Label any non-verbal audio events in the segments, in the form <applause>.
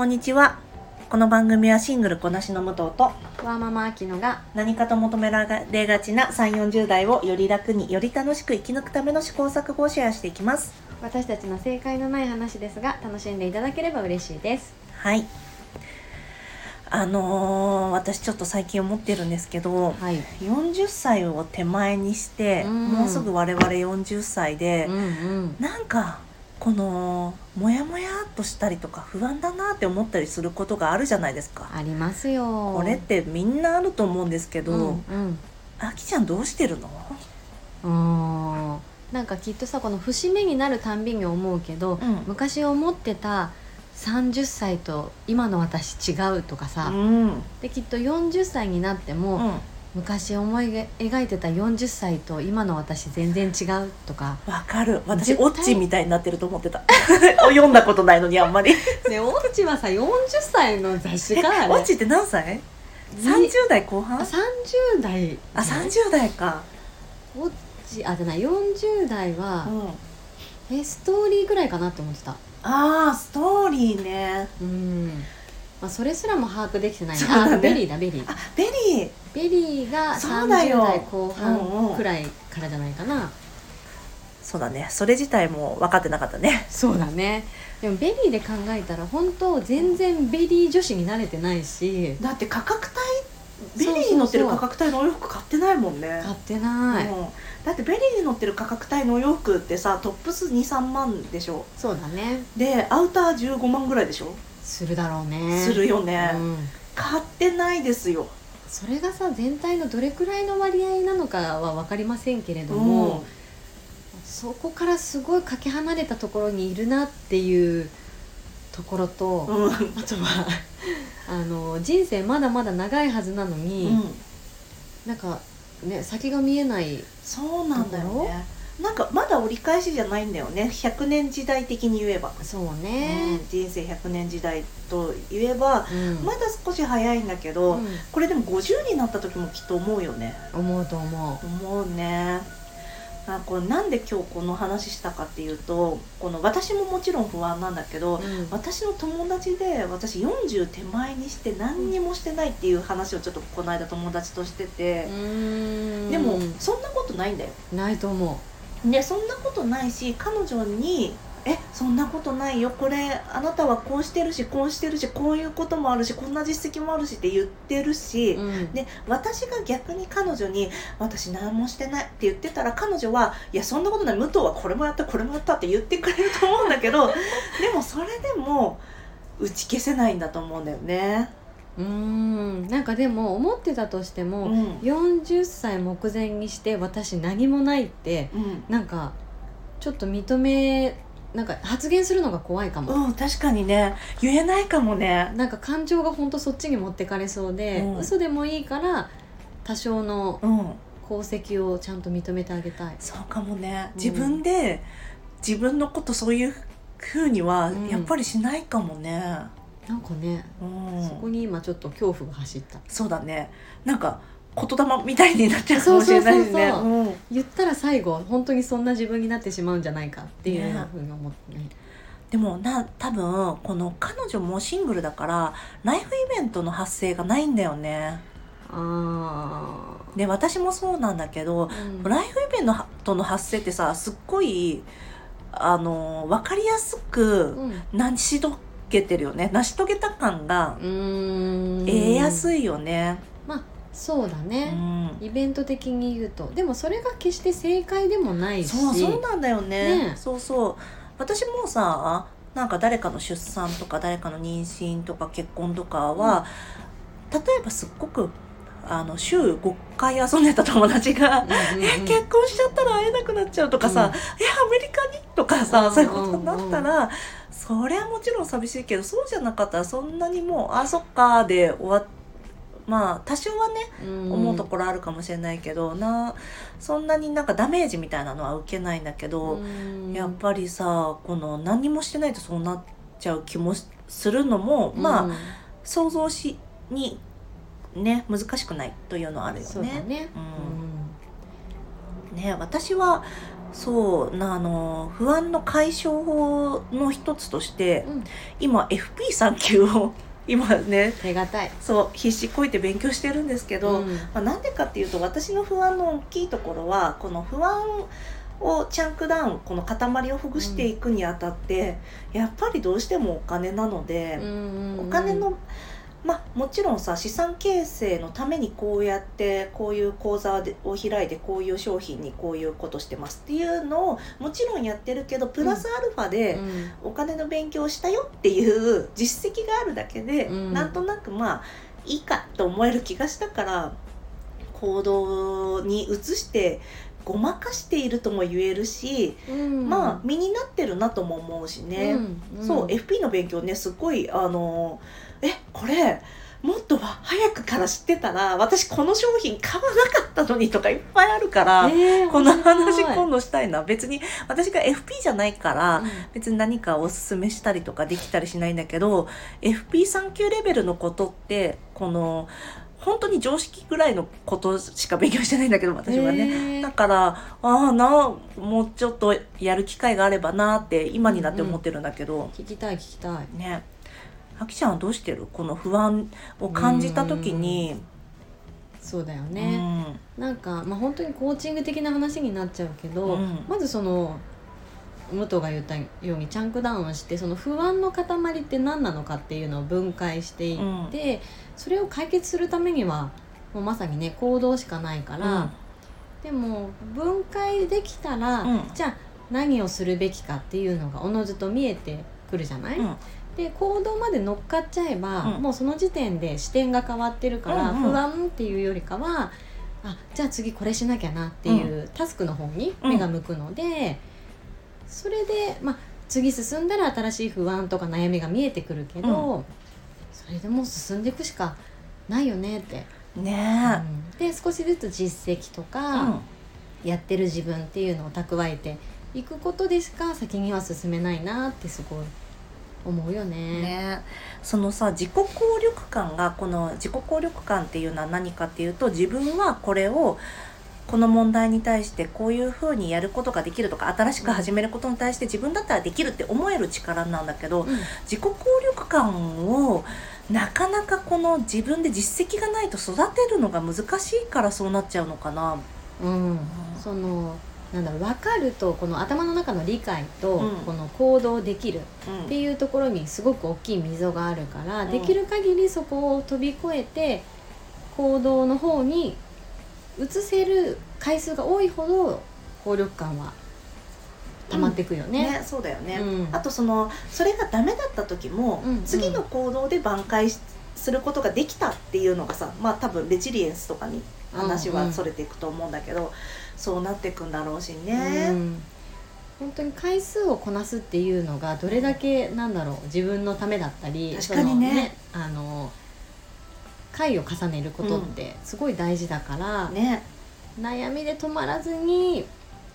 こんにちは。この番組はシングルこなしの武藤とわーママアキノが何かと求められがちな3 4 0代をより楽により楽しく生き抜くための試行錯誤をシェアしていきます。私たちの正解のない話ですが楽しんでいただければ嬉しいです。はい。あのー私ちょっと最近思ってるんですけどはい。40歳を手前にして、うん。もうすぐ我々40歳でうん、うん。なんかこのモヤモヤっとしたりとか不安だなって思ったりすることがあるじゃないですか。ありますよ。これってみんなあると思うんですけど、うんうん。あきちゃんどうしてるの？うん。なんかきっとさこの節目になるたんびに思うけど、うん。昔思ってた30歳と今の私違うとかさ、うん。できっと40歳になっても、うん昔思い描いてた40歳と今の私全然違うとか。わかる。私オッチみたいになってると思ってた。<laughs> 読んだことないのにあんまり。ねオッチはさ40歳の雑誌えか。<laughs> オッチって何歳 ?30 代後半？あ30代。あ30代か。オッチあじゃない40代はう、ん。え STORYぐらいかなって思ってた。あー STORYね。うんまあそれすらも把握できてないねそうだね。あ VERYだ VERY。あ VERY。VERYがそう30だよ。代後半くらいからじゃないかな、そうだね。それ自体も分かってなかったね。そうだね。でも VERYで考えたら本当全然 VERY女子になれてないし。だって価格帯 VERYに載ってる価格帯のお洋服買ってないもんね。買ってない、うん。だって VERYに載ってる価格帯のお洋服ってさトップス23万でしょ。そうだね。でアウター15万ぐらいでしょ、するだろうね。するよね、うん。買ってないですよ。それがさ全体のどれくらいの割合なのかは分かりませんけれども、うん。そこからすごいかけ離れたところにいるなっていうところと、うん。あとはあの人生まだまだ長いはずなのに、うん。なんかね先が見えないそうなんだよねなんかまだ折り返しじゃないんだよね。100年時代的に言えば、そううん。ね、人生100年時代と言えばうん。まだ少し早いんだけど、うん。これでも50になった時もきっと思うよね。思うと思思うね。あこれなんで今日この話したかっていうとこの私ももちろん不安なんだけど、う、うん。私の友達で私40手前にして何にもしてないっていう話をちょっとこの間友達としてて。でもそんなことないんだよ。ないと思でそんなことないし彼女に「えそんなことないよ。これあなたはこうしてるしこうしてるしこういうこともあるしこんな実績もあるし」って言ってるし、う、うん、で私が逆に彼女に「私何もしてない」って言ってたら彼女は「いやそんなことない。武藤はこれもやったこれもやった」って言ってくれると思うんだけど <laughs> でもそれでも打ち消せないんだと思うんだよね。うーん。なんかでも思ってたとしても、うん。40歳目前にして私何もないってうん。なんかちょっと認めなんか発言するのが怖いかも、うん、確かにね。言えないかもね。なんか感情が本当そっちに持ってかれそうで、うん。嘘でもいいから多少のうん。功績をちゃんと認めてあげたい。そうかもね。うん。自分で自分のことそういうふうにはうん。やっぱりしないかもね、なんかね、うん。そこに今ちょっと恐怖が走った。そうだね。なんか言霊みたいになっちゃうかもしれないしねそう。そうそううん。言ったら最後本当にそんな自分になってしまうんじゃないかっていうふうに思ってね。でもな多分この彼女もシングルだからライフイベントの発生がないんだよね。あで私もそうなんだけどー、うん。ライフイベントの発生ってさすっごいあの分かりやすくうん。成し遂げてるよね。成し遂げた感がうーん。得やすいよね。そうだうね、ん。イベント的に言うと。でもそれが決して正解でもないし。そうそうなんだよね。ね。そうそう。私もさなんか誰かの出産とか誰かの妊娠とか結婚とかは、例えばすっごくあの週5回遊んでた友達が、うんうんうん。え <laughs> 結婚しちゃったら会えなくなっちゃうとかさ、うん。えアメリカにとかさ、うん。そういうことになったら、そりゃもちろん寂しいけどそうじゃなかったらそんなにもうあそっかで終わっまあ多少はねうん。思うところあるかもしれないけど、なそんなになんかダメージみたいなのは受けないんだけど、うん。やっぱりさこの何にもしてないとそうなっちゃう気もするのも、まあうん想像しにね難しくないというのはあるよね。ね、うん。ね私はそうなあの不安の解消法の一つとしてうん。今 FP3 級を <laughs> 今ねそう必死こいて勉強してるんですけど、うん。まあ、なんでかっていうと私の不安の大きいところはこの不安をチャンクダウンこの塊をほぐしていくにあたって、やっぱりどうしてもお金なので、お金のまあもちろんさ資産形成のためにこうやってこういう講座でを開いてこういう商品にこういうことしてますっていうのをもちろんやってるけどプラスアルファで、うん。お金の勉強をしたよっていう <laughs> 実績があるだけで、うん。なんとなくまあいいかと思える気がしたから行動に移してごまかしているとも言えるし、うん。まあ身になってるなとも思うしね、うん。そう FP の勉強ねすごいあのえこれもっとは早くから知ってたら私この商品買わなかったのにとかいっぱいあるから、えーこの話今度したいな。別に私が FP じゃないから、うん。別に何かおすすめしたりとかできたりしないんだけど FP3 級レベルのことってこの本当に常識ぐらいのことしか勉強してないんだけど私はね。だからああなもうちょっとやる機会があればなって今になって思ってるんだけど、聞きたい聞きたい。ね。あきちゃんはどうしてる？この不安を感じた時に、そうだようね、ん。なんかまあ本当にコーチング的な話になっちゃうけど、うん。まずその武藤が言ったようにチャンクダウンしてその不安の塊って何なのかっていうのを分解していって、それを解決するためにはもうまさにね行動しかないから、でも分解できたら、うん。じゃあ何をするべきかっていうのがおのずと見えてくるじゃない、うん。で行動まで乗っかっちゃえば、うん。もうその時点で視点が変わってるから、うんうん。不安っていうよりかはあじゃあ次これしなきゃなっていうタスクの方に目が向くので、それで、まあ、次進んだら新しい不安とか悩みが見えてくるけど、それでもう進んでいくしかないよねって。ねうん。で少しずつ実績とえ、か、やってる自分っていうのを蓄えていくことでしか先には進めないなってすごい思うよね。ねそのさ自己効力感がこの自己効力感っていうのは何かっていうと自分はこれをこの問題に対してこういうふうにやることができるとか新しく始めることに対して自分だったらできるって思える力なんだけどうん。自己効力感をなかなかこの自分で実績がないと育てるのが難しいからそうなっちゃうのかな。うん、そのなんだろう分かるとこの頭の中の理解と、うん。この行動できるうんっていうところにすごく大きい溝があるから、うん。できる限りそこを飛び越えて行動の方に移せる回数が多いほど効力感は溜まっていくよね。ね、そうだよね、うん。あとそのそれがダメだった時も、うんうん。次の行動で挽回しすることができたっていうのがさまあ多分レジリエンスとかに話はそれていくと思うんだけど、そうなっていくんだろうしうね。ん。本当に回数をこなすっていうのがどれだけなんだろう自分のためだったり確かにね。そのあの回を重ねることってすごい大事だから、ね。悩みで止まらずに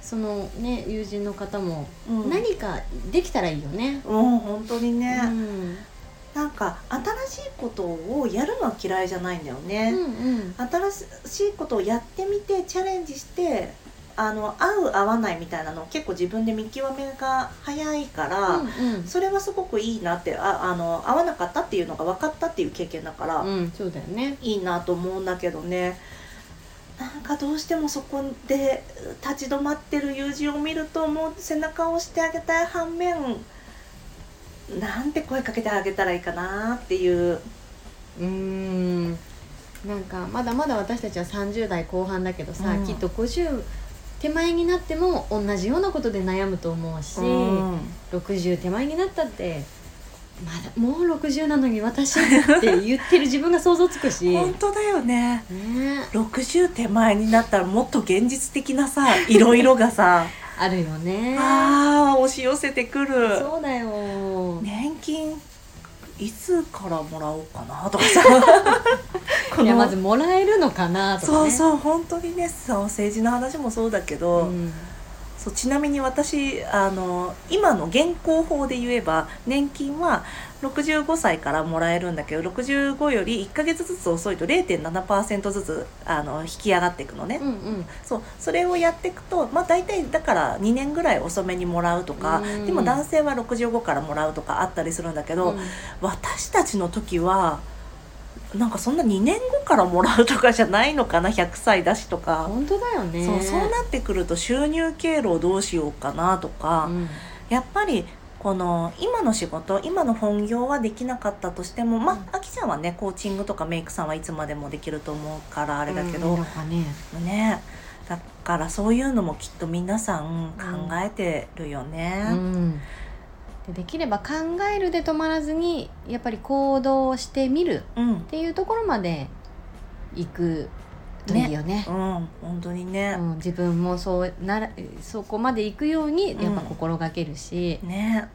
そのね友人の方もうん、何かできたらいいよね。うん本当にね、うん。なんか新しいことをやるのは嫌いじゃないんだよね。うんうん。新しいことをやってみてチャレンジしてあの合う合わないみたいなのを結構自分で見極めが早いから、うんそれはすごくいいなってああの合わなかったっていうのが分かったっていう経験だから、うんうんそうだよね。いいなと思うんだけどねなんかどうしてもそこで立ち止まってる友人を見るともう背中を押してあげたい反面なんて声かけてあげたらいいかなっていう。うーんなんかまだまだ私たちは30代後半だけどさ、うんきっと50手前になっても同じようなことで悩むと思うし、うん。60手前になったってまだもう60なのに私って言ってる自分が想像つくし。本当だよね。ね。60手前になったらもっと現実的なさいろいろがさ <laughs> あるよね。あー押し寄せてくる。そうだよ、年金いつからもらおうかなとかさ。こ <laughs> いやまずもらえるのかなとかね。そうそう本当にねそう政治の話もそうだけど、うんそうちなみに私あの今の現行法で言えば年金は65歳からもらえるんだけど65より1ヶ月ずつ遅いと0.7%ずつあの引き上がっていくのね、うんうん。そうそれをやっていくとまあ大体だから2年ぐらい遅めにもらうとかうんでも男性は65からもらうとかあったりするんだけど、うん。私たちの時はなんかそんな2年後からもらうとかじゃないのかな？100歳だしとか、本当だよね。そうそうなってくると収入経路をどうしようかなとか、うん。やっぱりこの今の仕事今の本業はできなかったとしてもまうんああきちゃんはねコーチングとかメイクさんはいつまでもできると思うからあれだけど、うんね。ね。だからそういうのもきっと皆さん考えてるよね。うんでできれば考えるで止まらずにやっぱり行動をしてみるうん、っていうところまで行くといいよね。うん、本当にね。うん、自分もそうならそこまで行くようにやっぱ心がけるし、ね。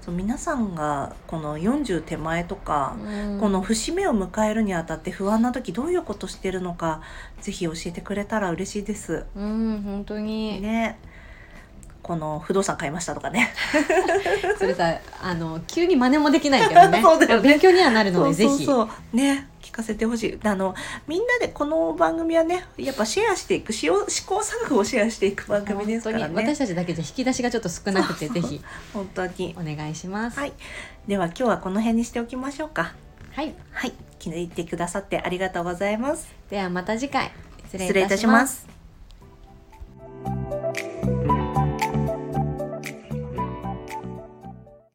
そう皆さんがこの40手前とか、うん。この節目を迎えるにあたって不安な時どういうことしてるのかぜひ教えてくれたら嬉しいです。うん。本当に、ねこの不動産買いましたとかね。<laughs> それさあの急に真似もできないけどね。<laughs> ね。勉強にはなるのでぜそうね聞かせてほしい。あのみんなでこの番組はねやっぱシェアしていく試行試行錯誤をシェアしていく番ひ組ですからね。私たちだけじゃ引き出しがちょっと少なくてぜひ。本当に。お願いします。はい。では今日はこの辺にしておきましょうか。はい。はい。気に入ってくださってありがとうございます。ではまた次回。失失礼いたします